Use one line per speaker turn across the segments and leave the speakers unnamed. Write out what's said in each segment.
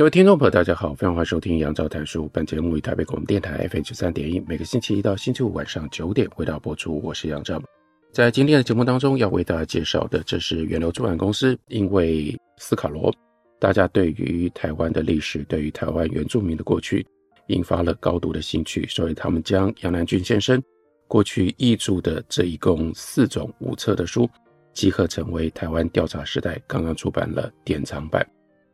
各位听众朋友，大家好，非常欢迎收听杨照谈书。本节目以台北广播电台 FM 九三点一，每个星期一到星期五晚上九点回到播出。我是杨照。在今天的节目当中，要为大家介绍的，这是远流出版公司。因为斯卡罗，大家对于台湾的历史，对于台湾原住民的过去，引发了高度的兴趣，所以他们将杨南郡先生过去译著的这一共四种五册的书，集合成为台湾调查时代刚刚出版了典藏版。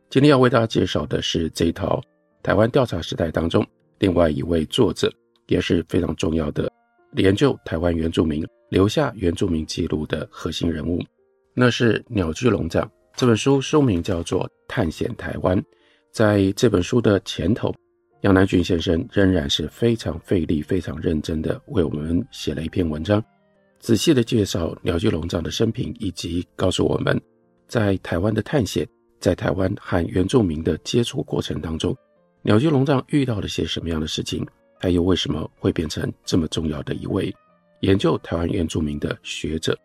今天要为大家介绍的是这一套台湾调查时代当中另外一位作者，也是非常重要的研究台湾原住民、留下原住民记录的核心人物，那是鸟居龙藏。这本书书名叫做《探险台湾》。在这本书的前头，杨南郡先生仍然是非常费力、非常认真的为我们写了一篇文章，仔细的介绍鸟居龙藏的生平，以及告诉我们在台湾的探险。在台湾和原住民的接触过程当中，鸟居龙藏遇到了些什么样的事情？他又为什么会变成这么重要的一位研究台湾原住民的学者？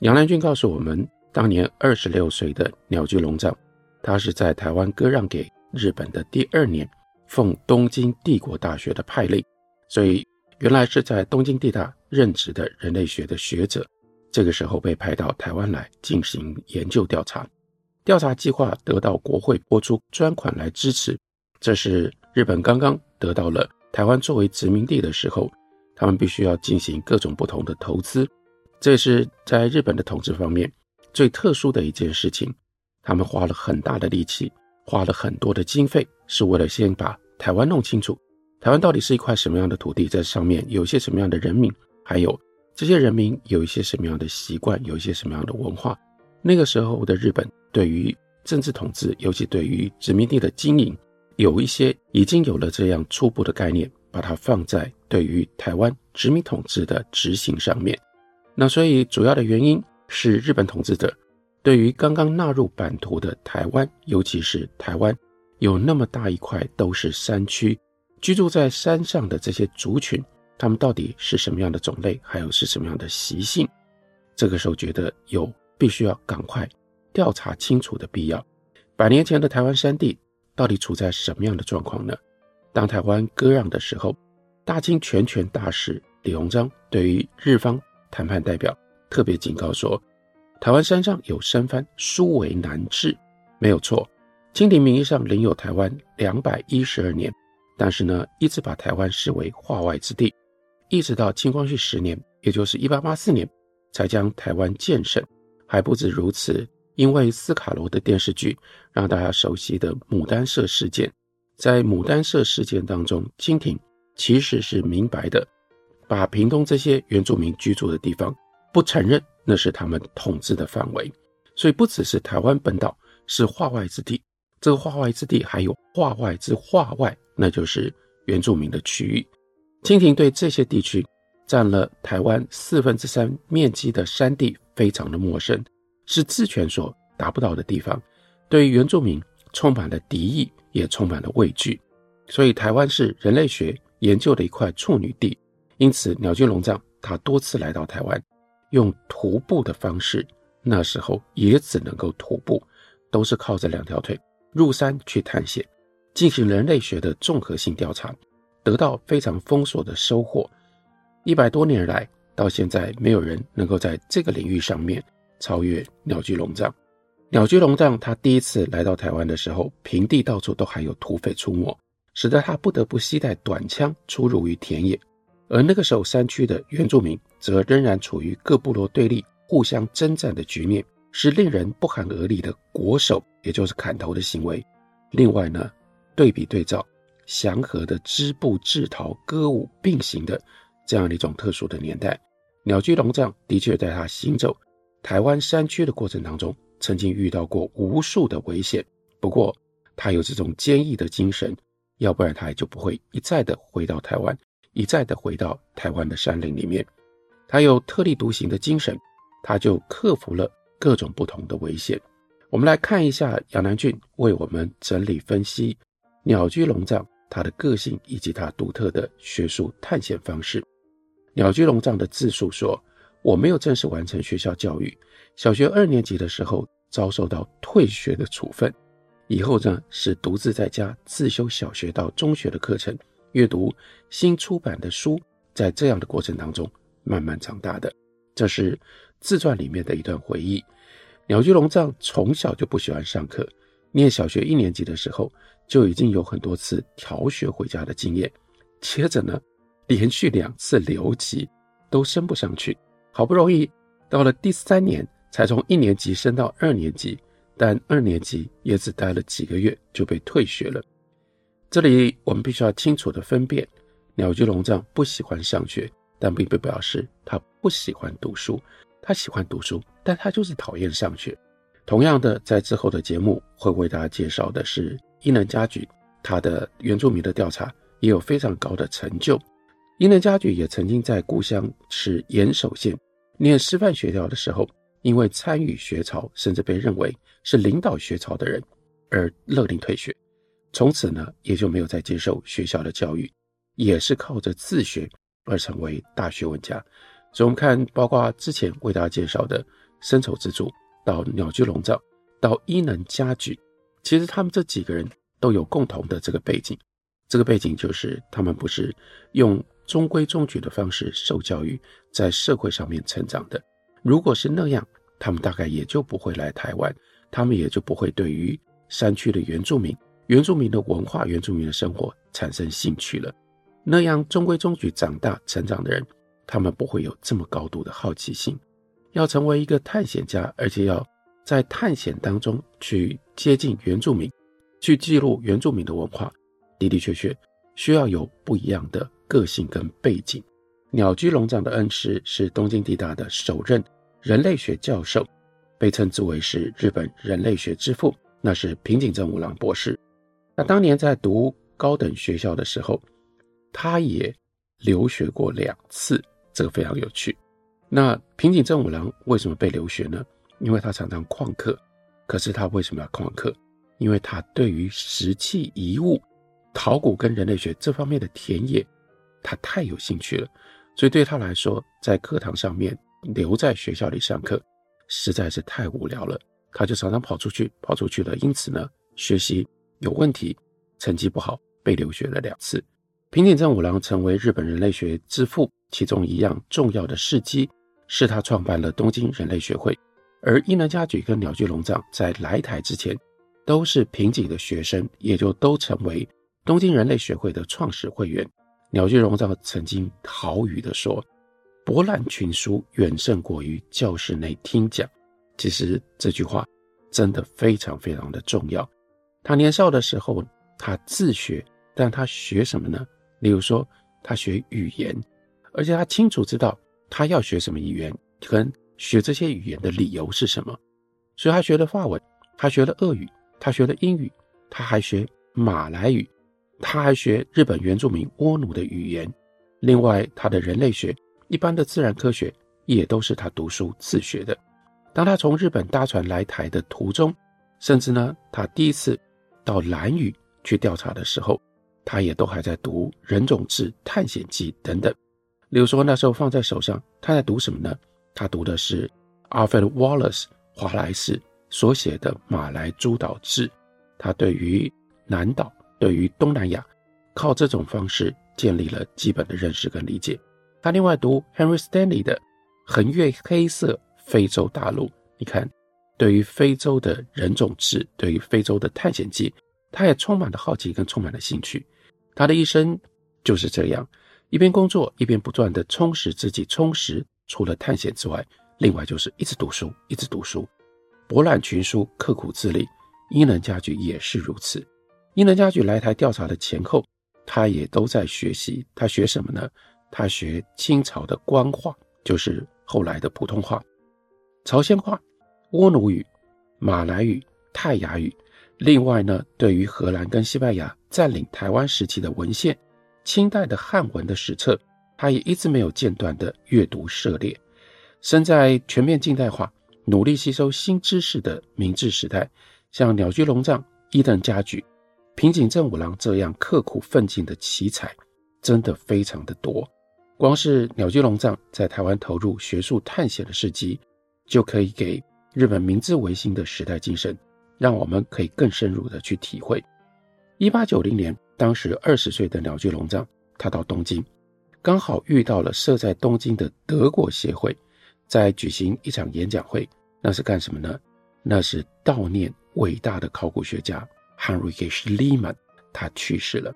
杨南郡告诉我们，当年二十六岁的鸟居龙藏，他是在台湾割让给日本的第二年，奉东京帝国大学的派令，所以原来是在东京帝大任职的人类学的学者，这个时候被派到台湾来进行研究调查。调查计划得到国会拨出专款来支持，这是日本刚刚得到了台湾作为殖民地的时候，他们必须要进行各种不同的投资。这是在日本的统治方面最特殊的一件事情。他们花了很大的力气，花了很多的经费，是为了先把台湾弄清楚，台湾到底是一块什么样的土地，在上面有些什么样的人民，还有这些人民有一些什么样的习惯，有一些什么样的文化。那个时候的日本。对于政治统治，尤其对于殖民地的经营，有一些已经有了这样初步的概念，把它放在对于台湾殖民统治的执行上面。那所以主要的原因是日本统治者对于刚刚纳入版图的台湾，尤其是台湾有那么大一块都是山区，居住在山上的这些族群，他们到底是什么样的种类，还有是什么样的习性？这个时候觉得有必须要赶快。调查清楚的必要。百年前的台湾山地到底处在什么样的状况呢？当台湾割让的时候，大清全权大使李鸿章对于日方谈判代表特别警告说：“台湾山上有山藩，殊为难治。”没有错，清廷名义上领有台湾两百一十二年，但是呢，一直把台湾视为化外之地，一直到清光绪十年，也就是一八八四年，才将台湾建省。还不止如此。因为斯卡罗的电视剧让大家熟悉的牡丹社事件，在牡丹社事件当中，清廷其实是明白的，把屏东这些原住民居住的地方不承认那是他们统治的范围，所以不只是台湾本岛是化外之地，这个化外之地还有化外之化外，那就是原住民的区域。清廷对这些地区占了台湾四分之三面积的山地非常的陌生。是治权所达不到的地方，对于原住民充满了敌意，也充满了畏惧。所以台湾是人类学研究的一块处女地，因此鸟居龙藏他多次来到台湾，用徒步的方式，那时候也只能够徒步，都是靠着两条腿入山去探险，进行人类学的综合性调查，得到非常丰硕的收获。一百多年来，到现在没有人能够在这个领域上面。超越鸟居龙藏。鸟居龙藏他第一次来到台湾的时候，平地到处都还有土匪出没，使得他不得不携带短枪出入于田野。而那个时候，山区的原住民则仍然处于各部落对立、互相征战的局面，是令人不寒而栗的国手，也就是砍头的行为。另外呢，对比对照祥和的织布制陶歌舞并行的这样的一种特殊的年代，鸟居龙藏的确在他行走。台湾山区的过程当中，曾经遇到过无数的危险。不过，他有这种坚毅的精神，要不然他也就不会一再的回到台湾，一再的回到台湾的山林里面。他有特立独行的精神，他就克服了各种不同的危险。我们来看一下杨南俊为我们整理分析鸟居龙藏他的个性以及他独特的学术探险方式。鸟居龙藏的自述说：“我没有正式完成学校教育，小学二年级的时候遭受到退学的处分，以后呢是独自在家自修小学到中学的课程，阅读新出版的书，在这样的过程当中。”慢慢长大的，这是自传里面的一段回忆。鸟居龙藏从小就不喜欢上课，念小学一年级的时候就已经有很多次逃学回家的经验。接着呢，连续两次留级都升不上去，好不容易到了第三年才从一年级升到二年级，但二年级也只待了几个月就被退学了。这里我们必须要清楚地分辨，鸟居龙藏不喜欢上学。但并不表示他不喜欢读书，他喜欢读书，但他就是讨厌上学。同样的，在之后的节目会为大家介绍的是伊能嘉矩，他的原住民的调查也有非常高的成就。伊能嘉矩也曾经在故乡是岩手县念师范学校的时候，因为参与学潮，甚至被认为是领导学潮的人，而勒令退学。从此呢，也就没有再接受学校的教育，也是靠着自学。而成为大学问家，所以我们看，包括之前为大家介绍的森丑之助，到鸟居龙藏，到伊能嘉矩，其实他们这几个人都有共同的这个背景，这个背景就是他们不是用中规中矩的方式受教育，在社会上面成长的。如果是那样，他们大概也就不会来台湾，他们也就不会对于山区的原住民、原住民的文化、原住民的生活产生兴趣了。那样中规中矩长大成长的人，他们不会有这么高度的好奇心。要成为一个探险家，而且要在探险当中去接近原住民，去记录原住民的文化，的的确确需要有不一样的个性跟背景。鸟居龙藏的恩师是东京帝大的首任人类学教授，被称之为是日本人类学之父，那是平井正五郎博士。那当年在读高等学校的时候。他也留学过两次，这个非常有趣。那平井正五郎为什么被留学呢？因为他常常旷课。可是他为什么要旷课？因为他对于石器遗物、考古跟人类学这方面的田野，他太有兴趣了。所以对他来说，在课堂上面留在学校里上课实在是太无聊了。他就常常跑出去，跑出去了。因此呢，学习有问题，成绩不好，被留学了两次。平井正五郎成为日本人类学之父，其中一样重要的事迹是他创办了东京人类学会。而伊能嘉矩跟鸟居龙藏在来台之前，都是平井的学生，也就都成为东京人类学会的创始会员。鸟居龙藏曾经豪语地说：“博览群书远胜过于教室内听讲。”其实这句话真的非常非常的重要。他年少的时候，他自学，但他学什么呢？例如说，他学语言，而且他清楚知道他要学什么语言，跟学这些语言的理由是什么。所以他学了法文，他学了俄语，他学了英语，他还学马来语，他还学日本原住民倭奴的语言。另外，他的人类学、一般的自然科学也都是他读书自学的。当他从日本搭船来台的途中，甚至呢，他第一次到兰屿去调查的时候。他也都还在读《人种志探险记》等等，例如说那时候放在手上，他在读什么呢？他读的是 Alfred Wallace 华莱士所写的《马来诸岛志》，他对于南岛、对于东南亚，靠这种方式建立了基本的认识跟理解。他另外读 Henry Stanley 的《横越黑色非洲大陆》，你看，对于非洲的人种志，对于非洲的探险记，他也充满了好奇跟充满了兴趣。他的一生就是这样，一边工作，一边不断地充实自己。充实除了探险之外，另外就是一直读书，一直读书，博览群书，刻苦自立。伊能家居也是如此。伊能嘉矩来台调查的前后，他也都在学习。他学什么呢？他学清朝的官话，就是后来的普通话。朝鲜话、倭奴语、马来语、泰雅语。另外呢，对于荷兰跟西班牙占领台湾时期的文献、清代的汉文的史册，他也一直没有间断的阅读涉猎。身在全面近代化、努力吸收新知识的明治时代，像鸟居龙藏、伊藤家矩、平井正五郎这样刻苦奋进的奇才，真的非常的多。光是鸟居龙藏在台湾投入学术探险的事迹，就可以给日本明治维新的时代精神，让我们可以更深入的去体会。一八九零年，当时二十岁的鸟居龙藏，他到东京，刚好遇到了设在东京的德国协会，在举行一场演讲会。那是干什么呢？那是悼念伟大的考古学家 Heinrich Schliemann，他去世了。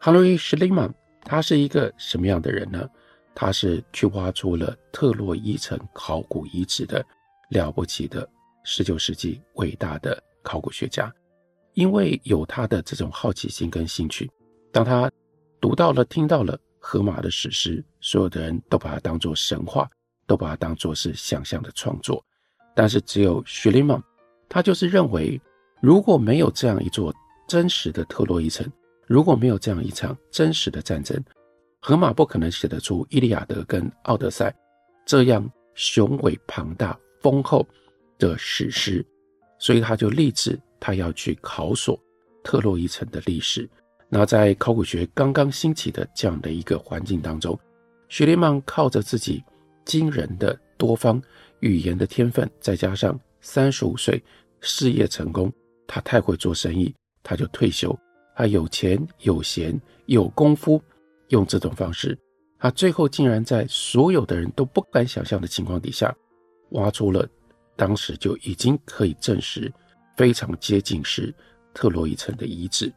Heinrich Schliemann，他是一个什么样的人呢？他是去挖出了特洛伊城考古遗址的了不起的十九世纪伟大的考古学家，因为有他的这种好奇心跟兴趣，当他读到了、听到了荷马的史诗，所有的人都把它当作神话，都把它当作是想象的创作，但是只有许利曼，他就是认为，如果没有这样一座真实的特洛伊城，如果没有这样一场真实的战争。荷马不可能写得出《伊利亚德》跟《奥德赛》这样雄伟庞大、丰厚的史诗，所以他就立志，他要去考索特洛伊城的历史。那在考古学刚刚兴起的这样的一个环境当中，雪莉曼靠着自己惊人的多方语言的天分，再加上三十五岁事业成功，他太会做生意，他就退休。他有钱、有闲、有功夫。用这种方式，他最后竟然在所有的人都不敢想象的情况底下，挖出了当时就已经可以证实非常接近是特洛伊城的遗址。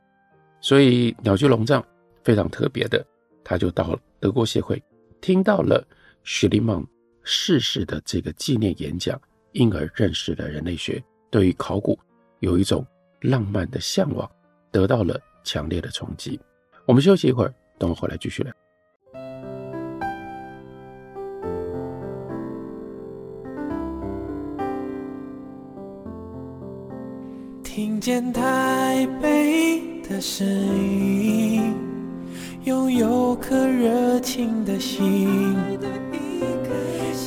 所以鸟居龙藏非常特别的，他就到德国协会听到了雪利曼逝世的这个纪念演讲，因而认识了人类学，对于考古有一种浪漫的向往，得到了强烈的冲击。我们休息一会儿。等我回来继续聊。
听见台北的声音，拥有颗热情的心，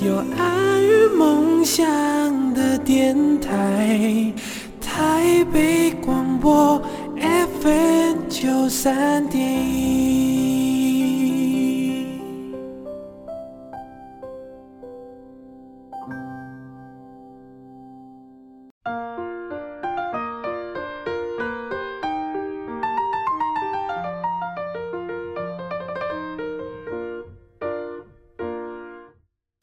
有爱与梦想的电台，台北广播 FM 九三点一。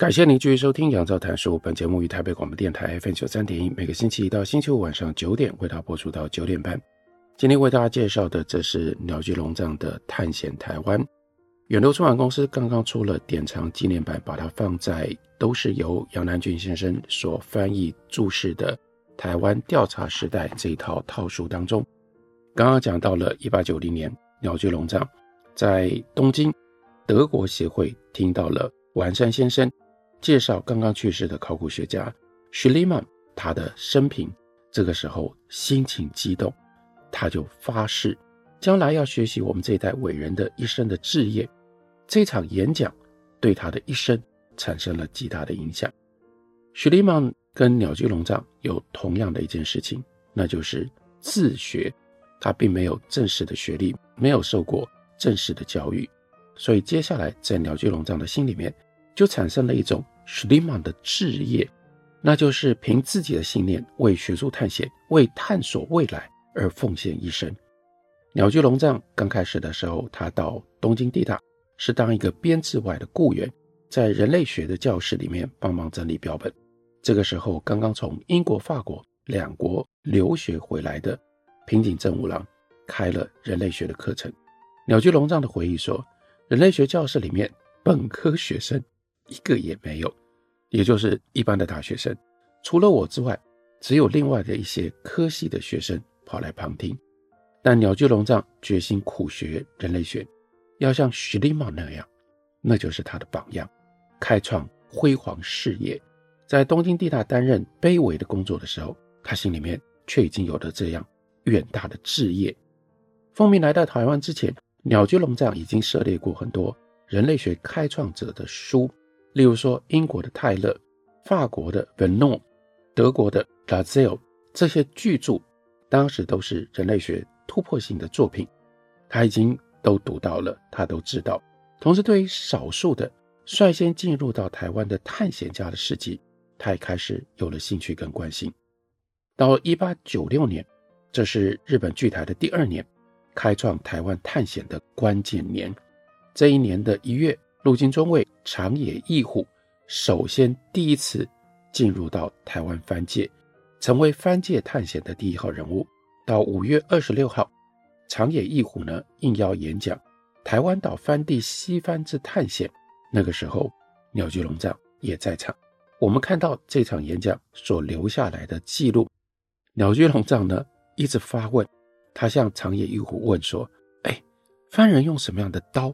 感谢您继续收听杨照谈书。本节目于台北广播电台 FM 九三点一，每个星期一到星期五晚上九点为大家播出到九点半。今天为大家介绍的，这是鸟居龙藏的《探险台湾》。远流出版公司刚刚出了典藏纪念版，把它放在都是由杨南郡先生所翻译注释的《台湾调查时代》这一套套书当中。刚刚讲到了一八九零年，鸟居龙藏在东京德国协会听到了丸山先生。介绍刚刚去世的考古学家许利曼，他的生平。这个时候心情激动，他就发誓，将来要学习我们这一代伟人的一生的志业。这场演讲对他的一生产生了极大的影响。许利曼跟鸟居龙藏有同样的一件事情，那就是自学。他并没有正式的学历，没有受过正式的教育，所以接下来在鸟居龙藏的心里面就产生了一种。史蒂曼的志业，那就是凭自己的信念，为学术探险、为探索未来而奉献一生。鸟居龙藏刚开始的时候，他到东京地大是当一个编制外的雇员，在人类学的教室里面帮忙整理标本。这个时候，刚刚从英国、法国两国留学回来的平井正五郎开了人类学的课程。鸟居龙藏的回忆说，人类学教室里面本科学生。一个也没有，也就是一般的大学生，除了我之外，只有另外的一些科系的学生跑来旁听。但鸟居龙藏决心苦学人类学，要像徐利曼那样，那就是他的榜样，开创辉煌事业，在东京地大担任卑微的工作的时候，他心里面却已经有了这样远大的志业。奉命来到台湾之前，鸟居龙藏已经涉猎过很多人类学开创者的书，例如说英国的泰勒、法国的 Venon、德国的 Lazel 这些巨著，当时都是人类学突破性的作品，他已经都读到了，他都知道。同时，对于少数的率先进入到台湾的探险家的事迹，他也开始有了兴趣跟关心。到一八九六年，这是日本据台的第二年。开创台湾探险的关键年，这一年的一月，陆军中尉长野义虎首先第一次进入到台湾藩界，成为藩界探险的第一号人物。到五月二十六号，长野义虎呢应邀演讲台湾岛藩地西番之探险。那个时候，鸟居龙藏也在场。我们看到这场演讲所留下来的记录，鸟居龙藏呢一直发问。他向长野义虎问说：“哎，番人用什么样的刀？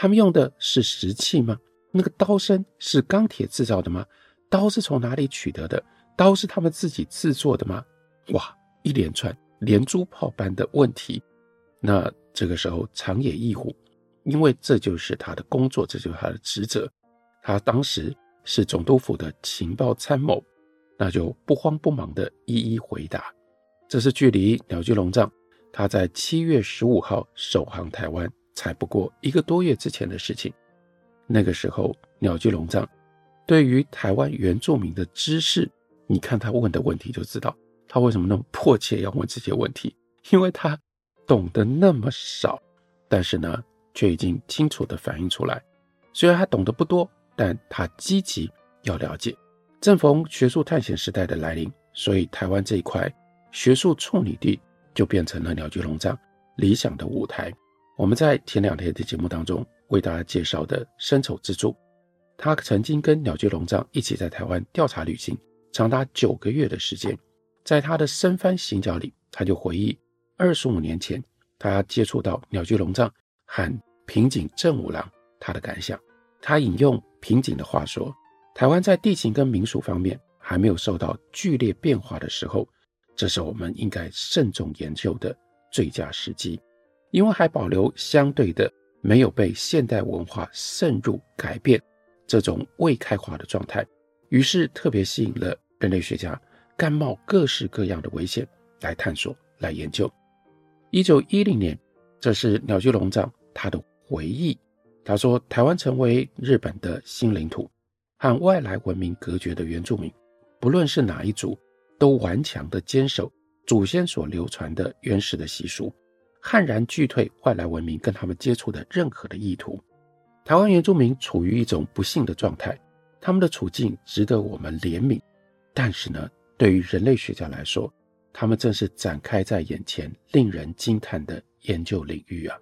他们用的是石器吗？那个刀身是钢铁制造的吗？刀是从哪里取得的？刀是他们自己制作的吗？”哇，一连串连珠炮般的问题。那这个时候，长野义虎，因为这就是他的工作，这就是他的职责。他当时是总督府的情报参谋，那就不慌不忙地一一回答。这是距离鸟居龙藏。他在七月十五号首航台湾，才不过一个多月之前的事情。那个时候，鸟居龙藏对于台湾原住民的知识，你看他问的问题就知道他为什么那么迫切要问这些问题，因为他懂得那么少，但是呢，却已经清楚地反映出来。虽然他懂得不多，但他积极要了解。正逢学术探险时代的来临，所以台湾这一块学术处女地。就变成了鸟居龙藏理想的舞台。我们在前两天的节目当中为大家介绍的深丑之助，他曾经跟鸟居龙藏一起在台湾调查旅行，长达九个月的时间。在他的《生番行脚》里，他就回忆二十五年前他接触到鸟居龙藏和平井正五郎他的感想。他引用平井的话说：“台湾在地形跟民俗方面还没有受到剧烈变化的时候。”这是我们应该慎重研究的最佳时机，因为还保留相对的没有被现代文化渗入改变这种未开化的状态，于是特别吸引了人类学家甘冒各式各样的危险来探索、来研究。一九一零年，这是鸟居龙藏他的回忆，他说：“台湾成为日本的新领土，和外来文明隔绝的原住民，不论是哪一族。”都顽强地坚守祖先所流传的原始的习俗，悍然拒退外来文明跟他们接触的任何的意图。台湾原住民处于一种不幸的状态，他们的处境值得我们怜悯。但是呢，对于人类学家来说，他们正是展开在眼前令人惊叹的研究领域啊。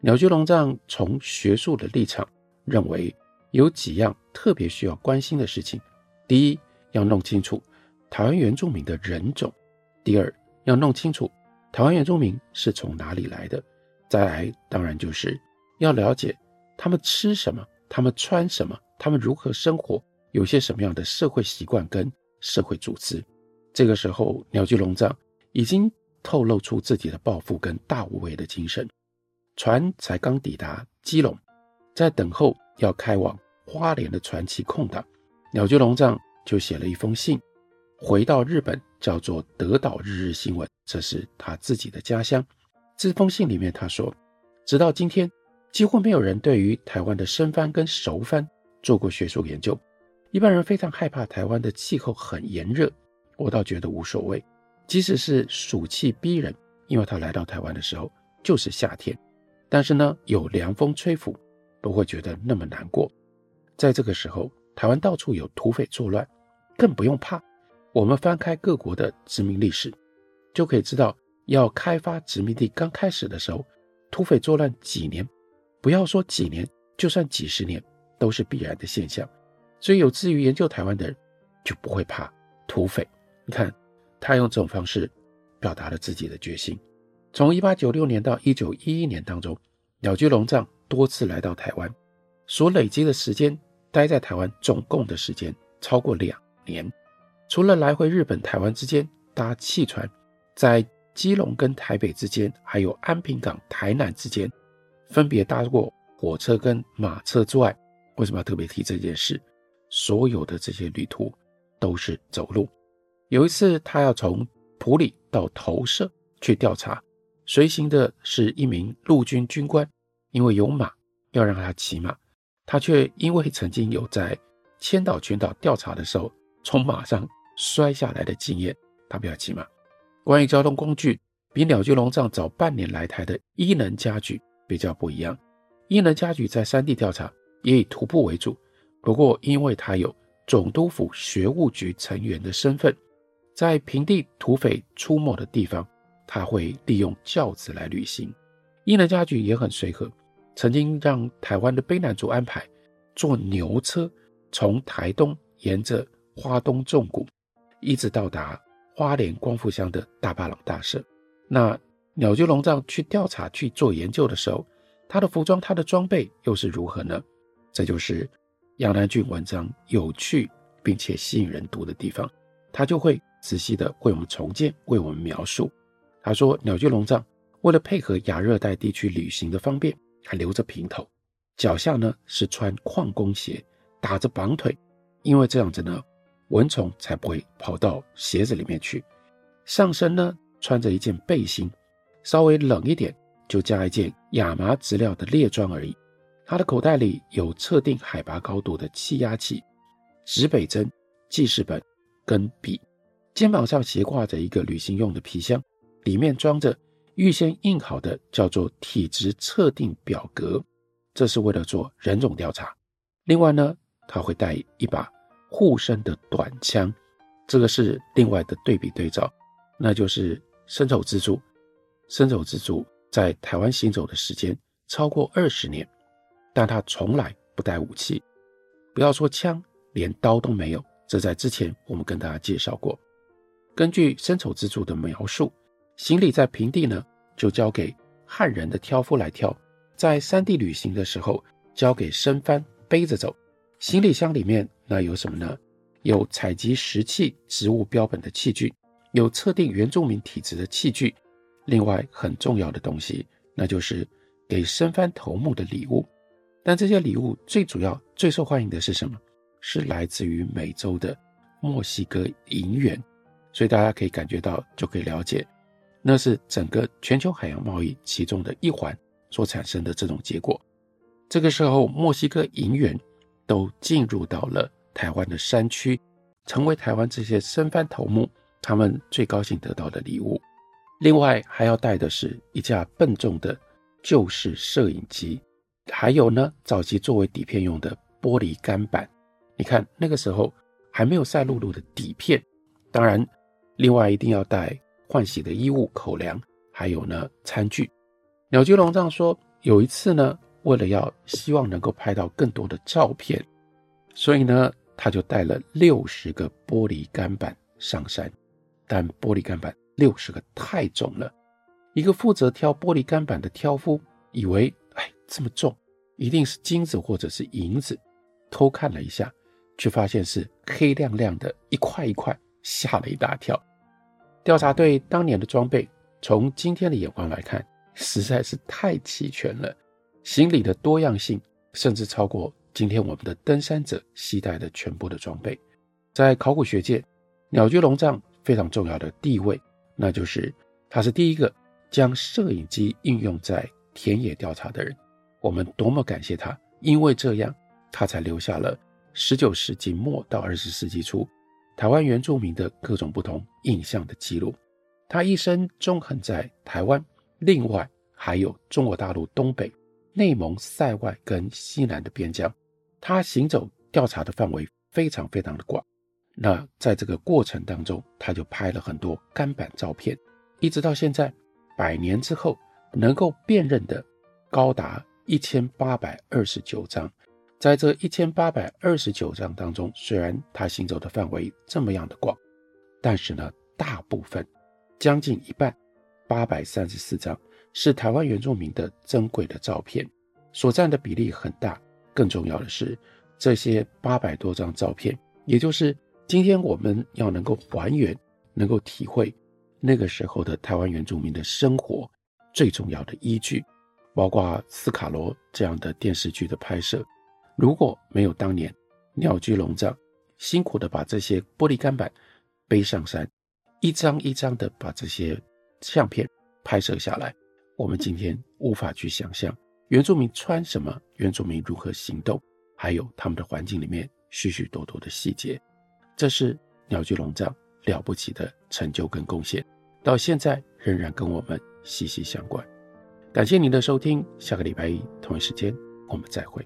鸟居龙藏从学术的立场认为，有几样特别需要关心的事情：第一，要弄清楚。台湾原住民的人种，第二要弄清楚台湾原住民是从哪里来的，再来当然就是要了解他们吃什么，他们穿什么，他们如何生活，有些什么样的社会习惯跟社会组织。这个时候，鸟居龙藏已经透露出自己的抱负跟大无畏的精神。船才刚抵达基隆，在等候要开往花莲的船期空档，鸟居龙藏就写了一封信。回到日本，叫做德岛日日新闻，这是他自己的家乡。这封信里面他说，直到今天，几乎没有人对于台湾的生番跟熟番做过学术研究。一般人非常害怕台湾的气候很炎热，我倒觉得无所谓。即使是暑气逼人，因为他来到台湾的时候就是夏天，但是呢，有凉风吹拂，不会觉得那么难过。在这个时候，台湾到处有土匪作乱，更不用怕。我们翻开各国的殖民历史，就可以知道，要开发殖民地刚开始的时候，土匪作乱几年，不要说几年，就算几十年，都是必然的现象。所以有志于研究台湾的人，就不会怕土匪。你看，他用这种方式表达了自己的决心。从一八九六年到一九一一年当中，鸟居龙藏多次来到台湾，所累积的时间待在台湾总共的时间超过两年，除了来回日本、台湾之间搭汽船，在基隆跟台北之间，还有安平港、台南之间，分别搭过火车跟马车之外，为什么要特别提这件事？所有的这些旅途都是走路。有一次，他要从普里到投射去调查，随行的是一名陆军军官，因为有马要让他骑马，他却因为曾经有在千岛群岛调查的时候从马上摔下来的经验，他不要骑马。关于交通工具，比鸟居龙藏早半年来台的伊能嘉矩比较不一样。伊能嘉矩在山地调查也以徒步为主，不过因为他有总督府学务局成员的身份，在平地土匪出没的地方，他会利用轿子来旅行。伊能嘉矩也很随和，曾经让台湾的卑南族安排坐牛车从台东沿着花东纵谷一直到达。花莲光复乡的大巴朗大社，那鸟居龙藏去调查去做研究的时候，他的服装、他的装备又是如何呢？这就是杨南郡文章有趣并且吸引人读的地方，他就会仔细的为我们重建、为我们描述。他说，鸟居龙藏为了配合亚热带地区旅行的方便，还留着平头，脚下呢是穿矿工鞋，打着绑腿，因为这样子呢。蚊虫才不会跑到鞋子里面去。上身呢，穿着一件背心，稍微冷一点就加一件亚麻质料的猎装而已。他的口袋里有测定海拔高度的气压器、指北针、记事本跟笔。肩膀上斜挂着一个旅行用的皮箱，里面装着预先印好的叫做体质测定表格，这是为了做人种调查。另外呢，他会带一把。护身的短枪，这个是另外的对比对照，那就是森丑之助。森丑之助在台湾行走的时间超过二十年，但他从来不带武器，不要说枪，连刀都没有。这在之前我们跟大家介绍过。根据森丑之助的描述，行李在平地呢就交给汉人的挑夫来挑，在山地旅行的时候交给生番背着走。行李箱里面那有什么呢？有采集石器、植物标本的器具，有测定原住民体质的器具，另外很重要的东西，那就是给生番头目的礼物。但这些礼物最主要、最受欢迎的是什么？是来自于美洲的墨西哥银元。所以大家可以感觉到，就可以了解，那是整个全球海洋贸易其中的一环所产生的这种结果。这个时候，墨西哥银元。都进入到了台湾的山区，成为台湾这些生番头目他们最高兴得到的礼物。另外还要带的是一架笨重的旧式摄影机，还有呢，早期作为底片用的玻璃钢板。你看那个时候还没有赛璐璐的底片，当然，另外一定要带换洗的衣物、口粮，还有呢餐具。鸟居龙藏说，有一次呢。为了要希望能够拍到更多的照片，所以呢，他就带了六十个玻璃钢板上山。但玻璃钢板六十个太重了，一个负责挑玻璃钢板的挑夫以为，哎，这么重，一定是金子或者是银子。偷看了一下，却发现是黑亮亮的一块一块，吓了一大跳。调查队当年的装备，从今天的眼光来看，实在是太齐全了。行李的多样性甚至超过今天我们的登山者携带的全部的装备。在考古学界，鸟居龙藏非常重要的地位，那就是他是第一个将摄影机应用在田野调查的人。我们多么感谢他，因为这样他才留下了十九世纪末到二十世纪初台湾原住民的各种不同印象的记录。他一生纵横在台湾，另外还有中国大陆东北。内蒙、塞外跟西南的边疆，他行走调查的范围非常非常的广。那在这个过程当中，他就拍了很多干板照片，一直到现在，百年之后能够辨认的高达一千八百二十九张。在这一千八百二十九张当中，虽然他行走的范围这么样的广，但是呢，大部分将近一半，八百三十四张。是台湾原住民的珍贵的照片，所占的比例很大。更重要的是，这些八百多张照片，也就是今天我们要能够还原，能够体会那个时候的台湾原住民的生活，最重要的依据，包括斯卡罗这样的电视剧的拍摄。如果没有当年鸟居龙藏辛苦地把这些玻璃钢板背上山，一张一张地把这些相片拍摄下来，我们今天无法去想象原住民穿什么，原住民如何行动，还有他们的环境里面许许多多的细节。这是鸟居龙藏了不起的成就跟贡献，到现在仍然跟我们息息相关。感谢您的收听，下个礼拜一同一时间我们再会。